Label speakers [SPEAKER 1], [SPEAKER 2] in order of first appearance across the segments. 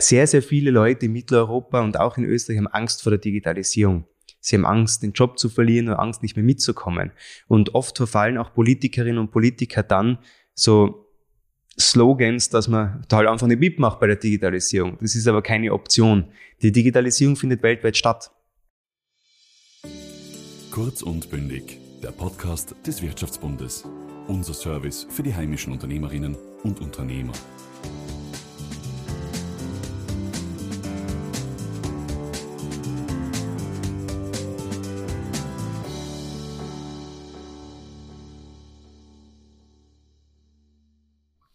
[SPEAKER 1] Sehr, sehr viele Leute in Mitteleuropa und auch in Österreich haben Angst vor der Digitalisierung. Sie haben Angst, den Job zu verlieren oder Angst, nicht mehr mitzukommen. Und oft verfallen auch Politikerinnen und Politiker dann so Slogans, dass man halt einfach nicht mitmacht bei der Digitalisierung. Das ist aber keine Option. Die Digitalisierung findet weltweit statt.
[SPEAKER 2] Kurz und bündig, der Podcast des Wirtschaftsbundes. Unser Service für die heimischen Unternehmerinnen und Unternehmer.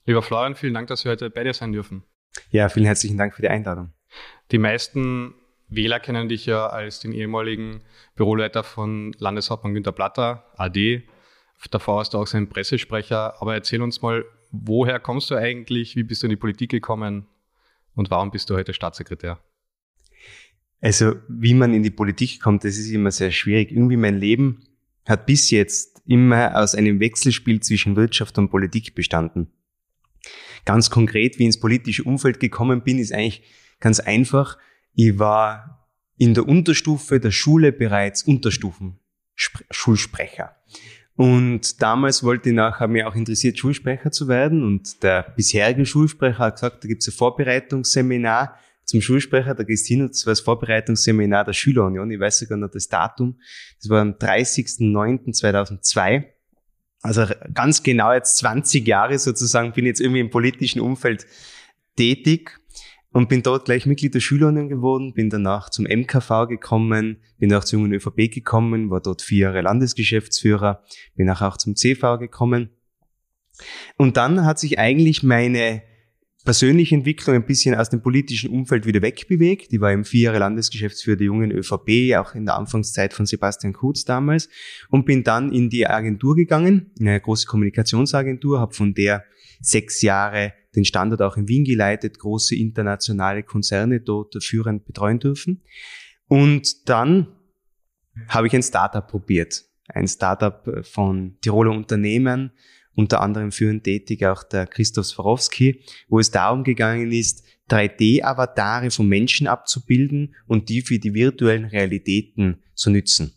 [SPEAKER 3] Lieber Florian, vielen Dank, dass wir heute bei dir sein dürfen.
[SPEAKER 1] Ja, vielen herzlichen Dank für die Einladung.
[SPEAKER 3] Die meisten Wähler kennen dich ja als den ehemaligen Büroleiter von Landeshauptmann Günter Platter, AD. Davor hast du auch sein Pressesprecher. Aber erzähl uns mal, woher kommst du eigentlich? Wie bist du in die Politik gekommen? Und warum bist du heute Staatssekretär?
[SPEAKER 1] Also, wie man in die Politik kommt, das ist immer sehr schwierig. Irgendwie mein Leben hat bis jetzt immer aus einem Wechselspiel zwischen Wirtschaft und Politik bestanden. Ganz konkret, wie ich ins politische Umfeld gekommen bin, ist eigentlich ganz einfach. Ich war in der Unterstufe der Schule bereits Unterstufen-Schulsprecher. Und damals wollte ich nachher mir auch interessiert, Schulsprecher zu werden. Und der bisherige Schulsprecher hat gesagt, da gibt es ein Vorbereitungsseminar zum Schulsprecher, da gehst du hin und das war das Vorbereitungsseminar der Schülerunion. Ich weiß sogar noch das Datum. Das war am 30.09.2002. Also ganz genau jetzt 20 Jahre sozusagen bin ich jetzt irgendwie im politischen Umfeld tätig und bin dort gleich Mitglied der Schülerunion geworden, bin danach zum MKV gekommen, bin auch zur Jungen ÖVP gekommen, war dort vier Jahre Landesgeschäftsführer, bin auch, auch zum CV gekommen. Und dann hat sich eigentlich meine persönliche Entwicklung ein bisschen aus dem politischen Umfeld wieder wegbewegt. Die war im vier Jahre Landesgeschäftsführer der jungen ÖVP, auch in der Anfangszeit von Sebastian Kurz damals, und bin dann in die Agentur gegangen, in eine große Kommunikationsagentur, habe von der sechs Jahre den Standort auch in Wien geleitet, große internationale Konzerne dort führend betreuen dürfen. Und dann habe ich ein Startup probiert. Ein Startup von Tiroler Unternehmen, unter anderem führend tätig auch der Christoph Swarovski, wo es darum gegangen ist, 3D-Avatare von Menschen abzubilden und die für die virtuellen Realitäten zu nützen.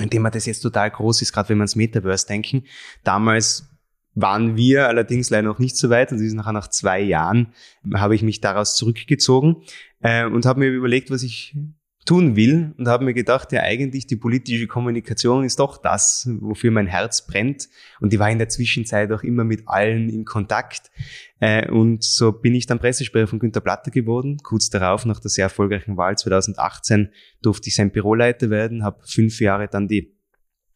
[SPEAKER 1] Indem man das jetzt total groß ist, gerade wenn man ans Metaverse denken. Damals waren wir allerdings leider noch nicht so weit und ist nachher nach zwei Jahren habe ich mich daraus zurückgezogen äh, und habe mir überlegt, was ich tun will und habe mir gedacht, ja eigentlich die politische Kommunikation ist doch das, wofür mein Herz brennt und die war in der Zwischenzeit auch immer mit allen in Kontakt äh, und so bin ich dann Pressesprecher von Günter Platter geworden. Kurz darauf, nach der sehr erfolgreichen Wahl 2018, durfte ich sein Büroleiter werden, habe fünf Jahre dann die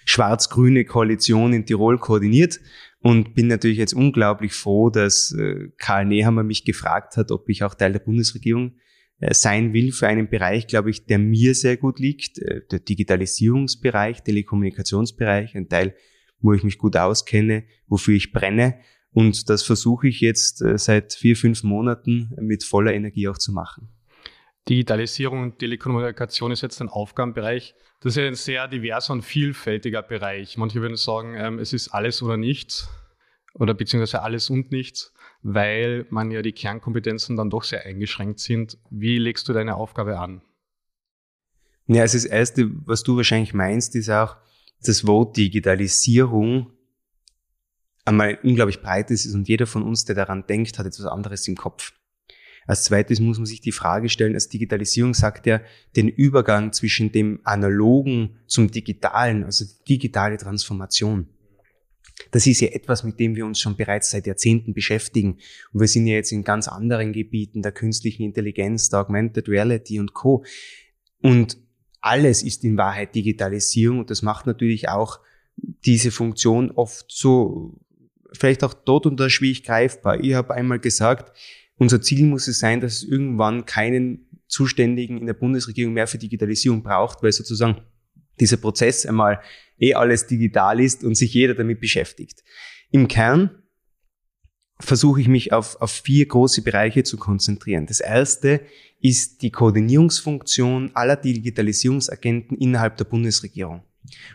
[SPEAKER 1] schwarz-grüne Koalition in Tirol koordiniert und bin natürlich jetzt unglaublich froh, dass äh, Karl Nehammer mich gefragt hat, ob ich auch Teil der Bundesregierung sein will für einen Bereich, glaube ich, der mir sehr gut liegt, äh, der Digitalisierungsbereich, Telekommunikationsbereich, ein Teil, wo ich mich gut auskenne, wofür ich brenne. Und das versuche ich jetzt äh, seit vier, fünf Monaten mit voller Energie auch zu machen.
[SPEAKER 3] Digitalisierung und Telekommunikation ist jetzt ein Aufgabenbereich. Das ist ja ein sehr diverser und vielfältiger Bereich. Manche würden sagen, ähm, es ist alles oder nichts oder beziehungsweise alles und nichts weil man ja die Kernkompetenzen dann doch sehr eingeschränkt sind. Wie legst du deine Aufgabe an?
[SPEAKER 1] Ja, also das Erste, was du wahrscheinlich meinst, ist auch das Wort Digitalisierung einmal unglaublich breit ist und jeder von uns, der daran denkt, hat etwas anderes im Kopf. Als zweites muss man sich die Frage stellen, als Digitalisierung sagt er den Übergang zwischen dem Analogen zum Digitalen, also digitale Transformation. Das ist ja etwas, mit dem wir uns schon bereits seit Jahrzehnten beschäftigen. Und wir sind ja jetzt in ganz anderen Gebieten der künstlichen Intelligenz, der Augmented Reality und Co. Und alles ist in Wahrheit Digitalisierung und das macht natürlich auch diese Funktion oft so, vielleicht auch dort und da schwierig greifbar. Ich habe einmal gesagt, unser Ziel muss es sein, dass es irgendwann keinen Zuständigen in der Bundesregierung mehr für Digitalisierung braucht, weil sozusagen dieser Prozess einmal eh alles digital ist und sich jeder damit beschäftigt. Im Kern versuche ich mich auf, auf vier große Bereiche zu konzentrieren. Das erste ist die Koordinierungsfunktion aller Digitalisierungsagenten innerhalb der Bundesregierung.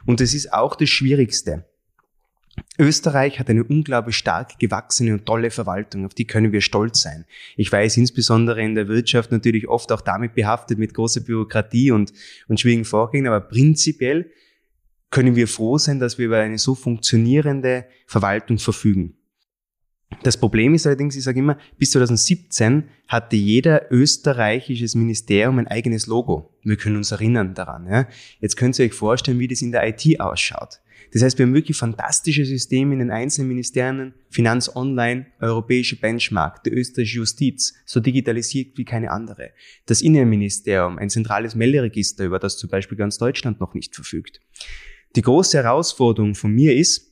[SPEAKER 1] Und das ist auch das Schwierigste. Österreich hat eine unglaublich stark gewachsene und tolle Verwaltung, auf die können wir stolz sein. Ich weiß insbesondere in der Wirtschaft natürlich oft auch damit behaftet mit großer Bürokratie und, und schwierigen Vorgängen, aber prinzipiell können wir froh sein, dass wir über eine so funktionierende Verwaltung verfügen. Das Problem ist allerdings, ich sage immer, bis 2017 hatte jeder österreichisches Ministerium ein eigenes Logo. Wir können uns erinnern daran. Ja? Jetzt könnt ihr euch vorstellen, wie das in der IT ausschaut. Das heißt, wir haben wirklich fantastische Systeme in den einzelnen Ministerien, Finanz Online, europäische Benchmark, die österreichische Justiz, so digitalisiert wie keine andere. Das Innenministerium, ein zentrales Melderegister, über das zum Beispiel ganz Deutschland noch nicht verfügt. Die große Herausforderung von mir ist,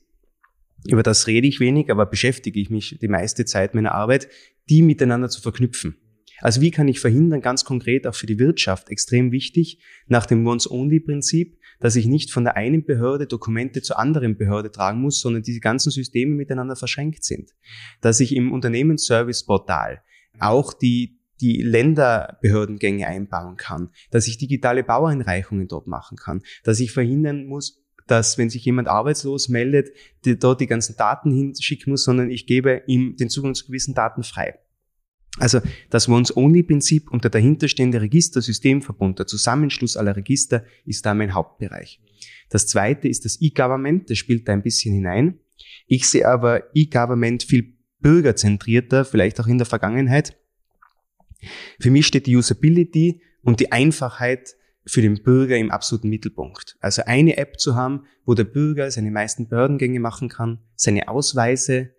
[SPEAKER 1] über das rede ich wenig, aber beschäftige ich mich die meiste Zeit meiner Arbeit, die miteinander zu verknüpfen. Also wie kann ich verhindern, ganz konkret auch für die Wirtschaft, extrem wichtig, nach dem Once-Only-Prinzip, dass ich nicht von der einen Behörde Dokumente zur anderen Behörde tragen muss, sondern diese ganzen Systeme miteinander verschränkt sind. Dass ich im Unternehmensservice-Portal auch die, die Länderbehördengänge einbauen kann, dass ich digitale Baueinreichungen dort machen kann, dass ich verhindern muss, dass wenn sich jemand arbeitslos meldet, die dort die ganzen Daten hinschicken muss, sondern ich gebe ihm den Zugang zu gewissen Daten frei. Also das Once-Only-Prinzip und der dahinterstehende Registersystemverbund, der Zusammenschluss aller Register, ist da mein Hauptbereich. Das zweite ist das E-Government, das spielt da ein bisschen hinein. Ich sehe aber E-Government viel bürgerzentrierter, vielleicht auch in der Vergangenheit. Für mich steht die Usability und die Einfachheit für den Bürger im absoluten Mittelpunkt. Also eine App zu haben, wo der Bürger seine meisten Behördengänge machen kann, seine Ausweise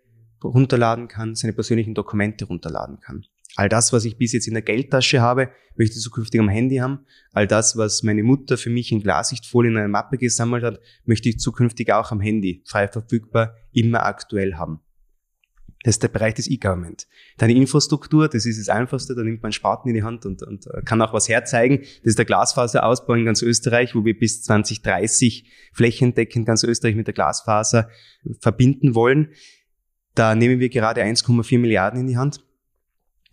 [SPEAKER 1] runterladen kann, seine persönlichen Dokumente runterladen kann. All das, was ich bis jetzt in der Geldtasche habe, möchte ich zukünftig am Handy haben. All das, was meine Mutter für mich in Glassichtfolie in einer Mappe gesammelt hat, möchte ich zukünftig auch am Handy frei verfügbar immer aktuell haben. Das ist der Bereich des E-Government. Deine Infrastruktur, das ist das Einfachste, da nimmt man Spaten in die Hand und, und äh, kann auch was herzeigen. Das ist der Glasfaserausbau in ganz Österreich, wo wir bis 2030 flächendeckend ganz Österreich mit der Glasfaser verbinden wollen. Da nehmen wir gerade 1,4 Milliarden in die Hand.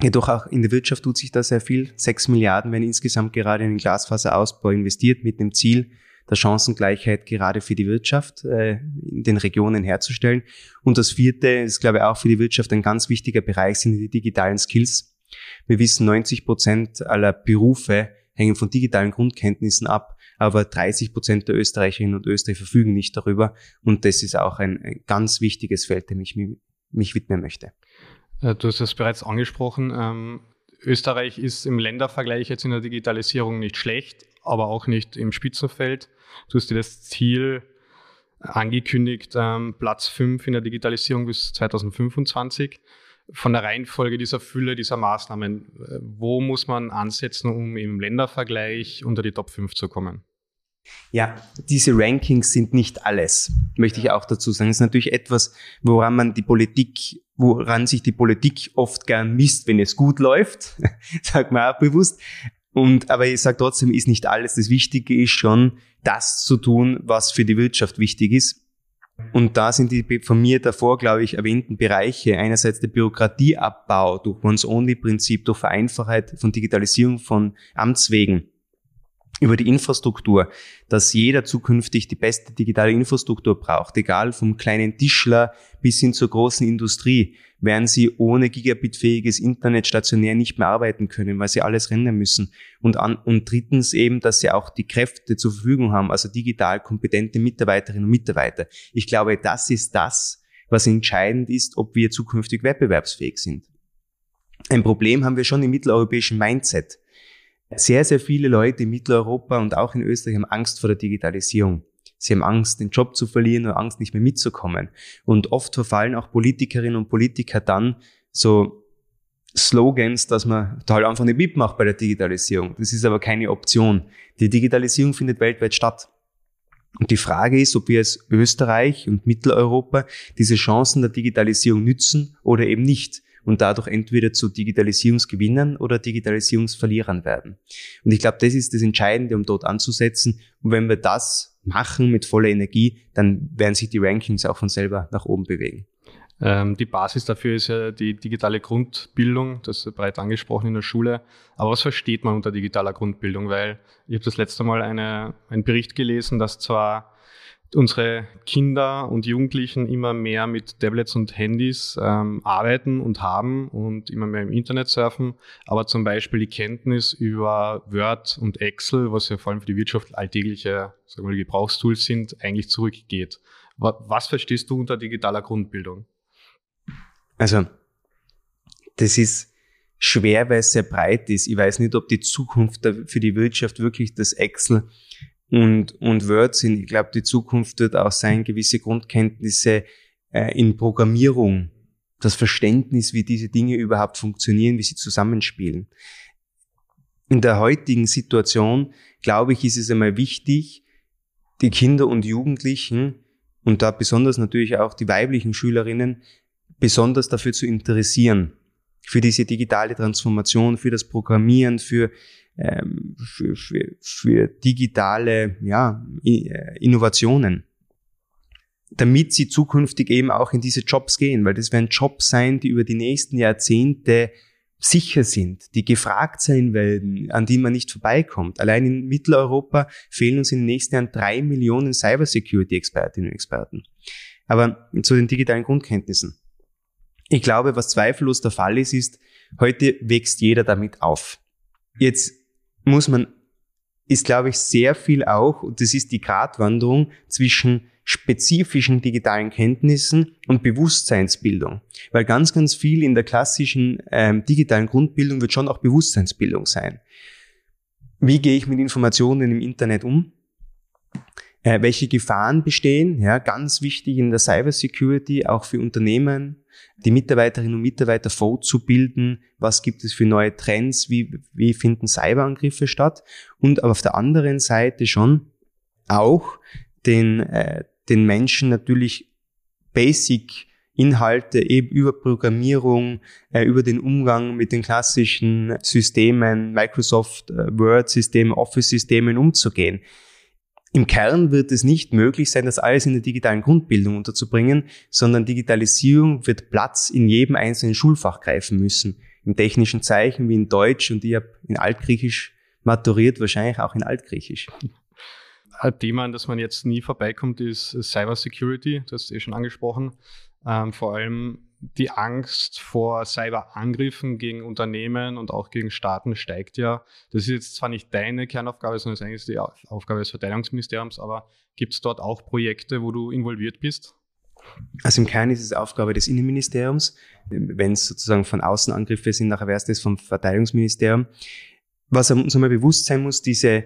[SPEAKER 1] Jedoch auch in der Wirtschaft tut sich da sehr viel. 6 Milliarden werden insgesamt gerade in den Glasfaserausbau investiert mit dem Ziel, der Chancengleichheit gerade für die Wirtschaft äh, in den Regionen herzustellen. Und das vierte ist, glaube ich, auch für die Wirtschaft ein ganz wichtiger Bereich, sind die digitalen Skills. Wir wissen, 90 Prozent aller Berufe hängen von digitalen Grundkenntnissen ab, aber 30 Prozent der Österreicherinnen und Österreicher verfügen nicht darüber. Und das ist auch ein, ein ganz wichtiges Feld, dem ich mich, mich widmen möchte.
[SPEAKER 3] Äh, du hast es bereits angesprochen. Ähm, Österreich ist im Ländervergleich jetzt in der Digitalisierung nicht schlecht, aber auch nicht im Spitzenfeld. Du hast dir das Ziel angekündigt, ähm, Platz 5 in der Digitalisierung bis 2025. Von der Reihenfolge dieser Fülle dieser Maßnahmen, äh, wo muss man ansetzen, um im Ländervergleich unter die Top 5 zu kommen?
[SPEAKER 1] Ja, diese Rankings sind nicht alles, möchte ich auch dazu sagen. Das ist natürlich etwas, woran man die Politik, woran sich die Politik oft gern misst, wenn es gut läuft, sagt man auch bewusst. Und, aber ich sage trotzdem, ist nicht alles. Das Wichtige ist schon, das zu tun, was für die Wirtschaft wichtig ist. Und da sind die von mir davor, glaube ich, erwähnten Bereiche, einerseits der Bürokratieabbau durch Once-Only-Prinzip, durch Vereinfachheit von Digitalisierung von Amtswegen, über die Infrastruktur, dass jeder zukünftig die beste digitale Infrastruktur braucht, egal vom kleinen Tischler bis hin zur großen Industrie, werden sie ohne gigabitfähiges Internet stationär nicht mehr arbeiten können, weil sie alles rennen müssen. Und, an, und drittens eben, dass sie auch die Kräfte zur Verfügung haben, also digital kompetente Mitarbeiterinnen und Mitarbeiter. Ich glaube, das ist das, was entscheidend ist, ob wir zukünftig wettbewerbsfähig sind. Ein Problem haben wir schon im mitteleuropäischen Mindset. Sehr, sehr viele Leute in Mitteleuropa und auch in Österreich haben Angst vor der Digitalisierung. Sie haben Angst, den Job zu verlieren oder Angst, nicht mehr mitzukommen. Und oft verfallen auch Politikerinnen und Politiker dann so Slogans, dass man da halt einfach nicht mitmacht bei der Digitalisierung. Das ist aber keine Option. Die Digitalisierung findet weltweit statt. Und die Frage ist, ob wir als Österreich und Mitteleuropa diese Chancen der Digitalisierung nützen oder eben nicht und dadurch entweder zu Digitalisierungsgewinnern oder Digitalisierungsverlierern werden. Und ich glaube, das ist das Entscheidende, um dort anzusetzen. Und wenn wir das machen mit voller Energie, dann werden sich die Rankings auch von selber nach oben bewegen.
[SPEAKER 3] Ähm, die Basis dafür ist ja die digitale Grundbildung, das ist bereits angesprochen in der Schule. Aber was versteht man unter digitaler Grundbildung? Weil ich habe das letzte Mal eine, einen Bericht gelesen, dass zwar unsere Kinder und Jugendlichen immer mehr mit Tablets und Handys ähm, arbeiten und haben und immer mehr im Internet surfen, aber zum Beispiel die Kenntnis über Word und Excel, was ja vor allem für die Wirtschaft alltägliche sagen wir, Gebrauchstools sind, eigentlich zurückgeht. Was verstehst du unter digitaler Grundbildung?
[SPEAKER 1] Also, das ist schwer, weil es sehr breit ist. Ich weiß nicht, ob die Zukunft für die Wirtschaft wirklich das Excel und, und Word sind. Ich glaube, die Zukunft wird auch sein, gewisse Grundkenntnisse äh, in Programmierung, das Verständnis, wie diese Dinge überhaupt funktionieren, wie sie zusammenspielen. In der heutigen Situation, glaube ich, ist es einmal wichtig, die Kinder und Jugendlichen und da besonders natürlich auch die weiblichen Schülerinnen besonders dafür zu interessieren, für diese digitale Transformation, für das Programmieren, für ähm, für, für, für digitale ja, äh, Innovationen, damit sie zukünftig eben auch in diese Jobs gehen, weil das werden Jobs sein, die über die nächsten Jahrzehnte sicher sind, die gefragt sein werden, an die man nicht vorbeikommt. Allein in Mitteleuropa fehlen uns in den nächsten Jahren drei Millionen Cybersecurity-Expertinnen und Experten. Aber zu den digitalen Grundkenntnissen. Ich glaube, was zweifellos der Fall ist, ist, heute wächst jeder damit auf. Jetzt muss man, ist glaube ich sehr viel auch, und das ist die Gratwanderung zwischen spezifischen digitalen Kenntnissen und Bewusstseinsbildung. Weil ganz, ganz viel in der klassischen ähm, digitalen Grundbildung wird schon auch Bewusstseinsbildung sein. Wie gehe ich mit Informationen im Internet um? Äh, welche Gefahren bestehen? Ja, ganz wichtig in der Cybersecurity, auch für Unternehmen, die Mitarbeiterinnen und Mitarbeiter fortzubilden, was gibt es für neue Trends, wie, wie finden Cyberangriffe statt und aber auf der anderen Seite schon auch den, äh, den Menschen natürlich Basic Inhalte eben über Programmierung, äh, über den Umgang mit den klassischen Systemen, Microsoft äh, Word-Systemen, Office-Systemen umzugehen. Im Kern wird es nicht möglich sein, das alles in der digitalen Grundbildung unterzubringen, sondern Digitalisierung wird Platz in jedem einzelnen Schulfach greifen müssen. Im technischen Zeichen wie in Deutsch und ich habe in Altgriechisch maturiert, wahrscheinlich auch in Altgriechisch.
[SPEAKER 3] Ein Thema, an das man jetzt nie vorbeikommt, ist Cyber Security. Das hast du eh schon angesprochen. Ähm, vor allem die Angst vor Cyberangriffen gegen Unternehmen und auch gegen Staaten steigt ja. Das ist jetzt zwar nicht deine Kernaufgabe, sondern ist eigentlich die Aufgabe des Verteidigungsministeriums, aber gibt es dort auch Projekte, wo du involviert bist?
[SPEAKER 1] Also im Kern ist es Aufgabe des Innenministeriums. Wenn es sozusagen von außen Angriffe sind, nachher wäre es das vom Verteidigungsministerium. Was uns einmal bewusst sein muss, diese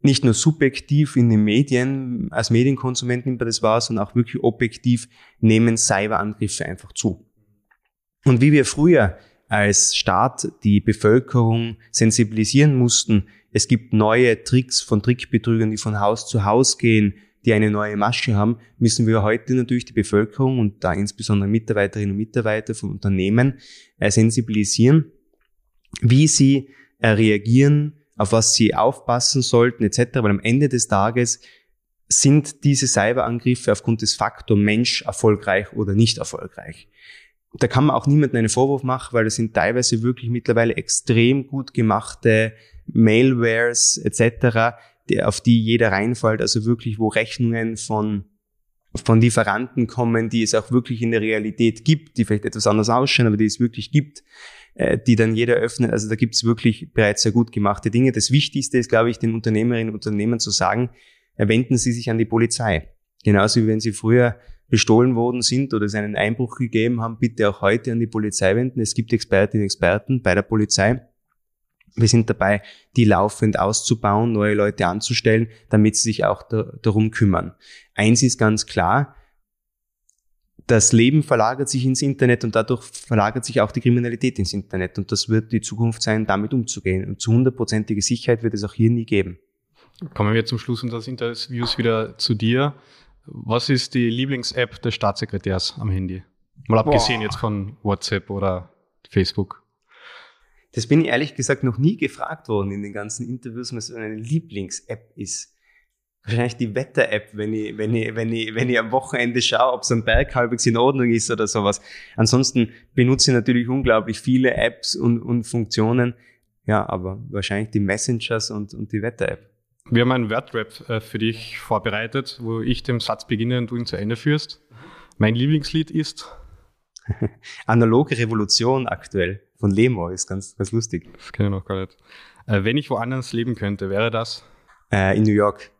[SPEAKER 1] nicht nur subjektiv in den Medien, als Medienkonsument nimmt man das wahr, sondern auch wirklich objektiv nehmen Cyberangriffe einfach zu. Und wie wir früher als Staat die Bevölkerung sensibilisieren mussten, es gibt neue Tricks von Trickbetrügern, die von Haus zu Haus gehen, die eine neue Masche haben, müssen wir heute natürlich die Bevölkerung und da insbesondere Mitarbeiterinnen und Mitarbeiter von Unternehmen äh, sensibilisieren, wie sie äh, reagieren auf was sie aufpassen sollten etc. Weil am Ende des Tages sind diese Cyberangriffe aufgrund des Faktor Mensch erfolgreich oder nicht erfolgreich. Da kann man auch niemandem einen Vorwurf machen, weil das sind teilweise wirklich mittlerweile extrem gut gemachte Mailwares etc., die, auf die jeder reinfällt, also wirklich, wo Rechnungen von von Lieferanten kommen, die es auch wirklich in der Realität gibt, die vielleicht etwas anders ausschauen, aber die es wirklich gibt, äh, die dann jeder öffnet. Also da gibt es wirklich bereits sehr gut gemachte Dinge. Das Wichtigste ist, glaube ich, den Unternehmerinnen und Unternehmern zu sagen, äh, wenden Sie sich an die Polizei. Genauso wie wenn Sie früher bestohlen worden sind oder es einen Einbruch gegeben haben, bitte auch heute an die Polizei wenden. Es gibt Expertinnen und Experten bei der Polizei. Wir sind dabei, die laufend auszubauen, neue Leute anzustellen, damit sie sich auch da, darum kümmern. Eins ist ganz klar, das Leben verlagert sich ins Internet und dadurch verlagert sich auch die Kriminalität ins Internet. Und das wird die Zukunft sein, damit umzugehen. Und zu hundertprozentiger Sicherheit wird es auch hier nie geben.
[SPEAKER 3] Kommen wir zum Schluss unseres Interviews wieder zu dir. Was ist die Lieblings-App des Staatssekretärs am Handy? Mal abgesehen Boah. jetzt von WhatsApp oder Facebook.
[SPEAKER 1] Das bin ich ehrlich gesagt noch nie gefragt worden in den ganzen Interviews, was eine Lieblings-App ist wahrscheinlich die Wetter-App, wenn ich, wenn ich, wenn ich, wenn ich am Wochenende schaue, ob so ein Berg halbwegs in Ordnung ist oder sowas. Ansonsten benutze ich natürlich unglaublich viele Apps und, und Funktionen. Ja, aber wahrscheinlich die Messengers und, und die Wetter-App.
[SPEAKER 3] Wir haben einen Wordrap äh, für dich vorbereitet, wo ich den Satz beginne und du ihn zu Ende führst. Mein Lieblingslied ist
[SPEAKER 1] Analoge Revolution aktuell von Lemo ist ganz, ganz lustig.
[SPEAKER 3] Das kenne ich noch gar nicht. Äh, wenn ich woanders leben könnte, wäre das?
[SPEAKER 1] Äh, in New York.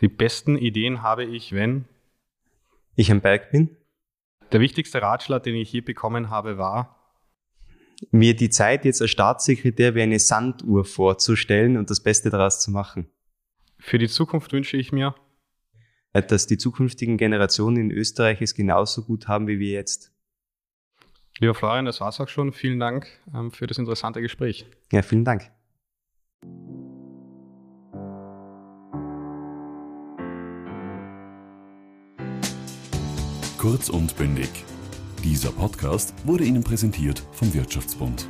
[SPEAKER 3] Die besten Ideen habe ich, wenn?
[SPEAKER 1] Ich am Berg bin.
[SPEAKER 3] Der wichtigste Ratschlag, den ich je bekommen habe, war?
[SPEAKER 1] Mir die Zeit jetzt als Staatssekretär wie eine Sanduhr vorzustellen und das Beste daraus zu machen.
[SPEAKER 3] Für die Zukunft wünsche ich mir?
[SPEAKER 1] Dass die zukünftigen Generationen in Österreich es genauso gut haben wie wir jetzt.
[SPEAKER 3] Lieber Florian, das war's auch schon. Vielen Dank ähm, für das interessante Gespräch.
[SPEAKER 1] Ja, vielen Dank.
[SPEAKER 2] Kurz und bündig. Dieser Podcast wurde Ihnen präsentiert vom Wirtschaftsbund.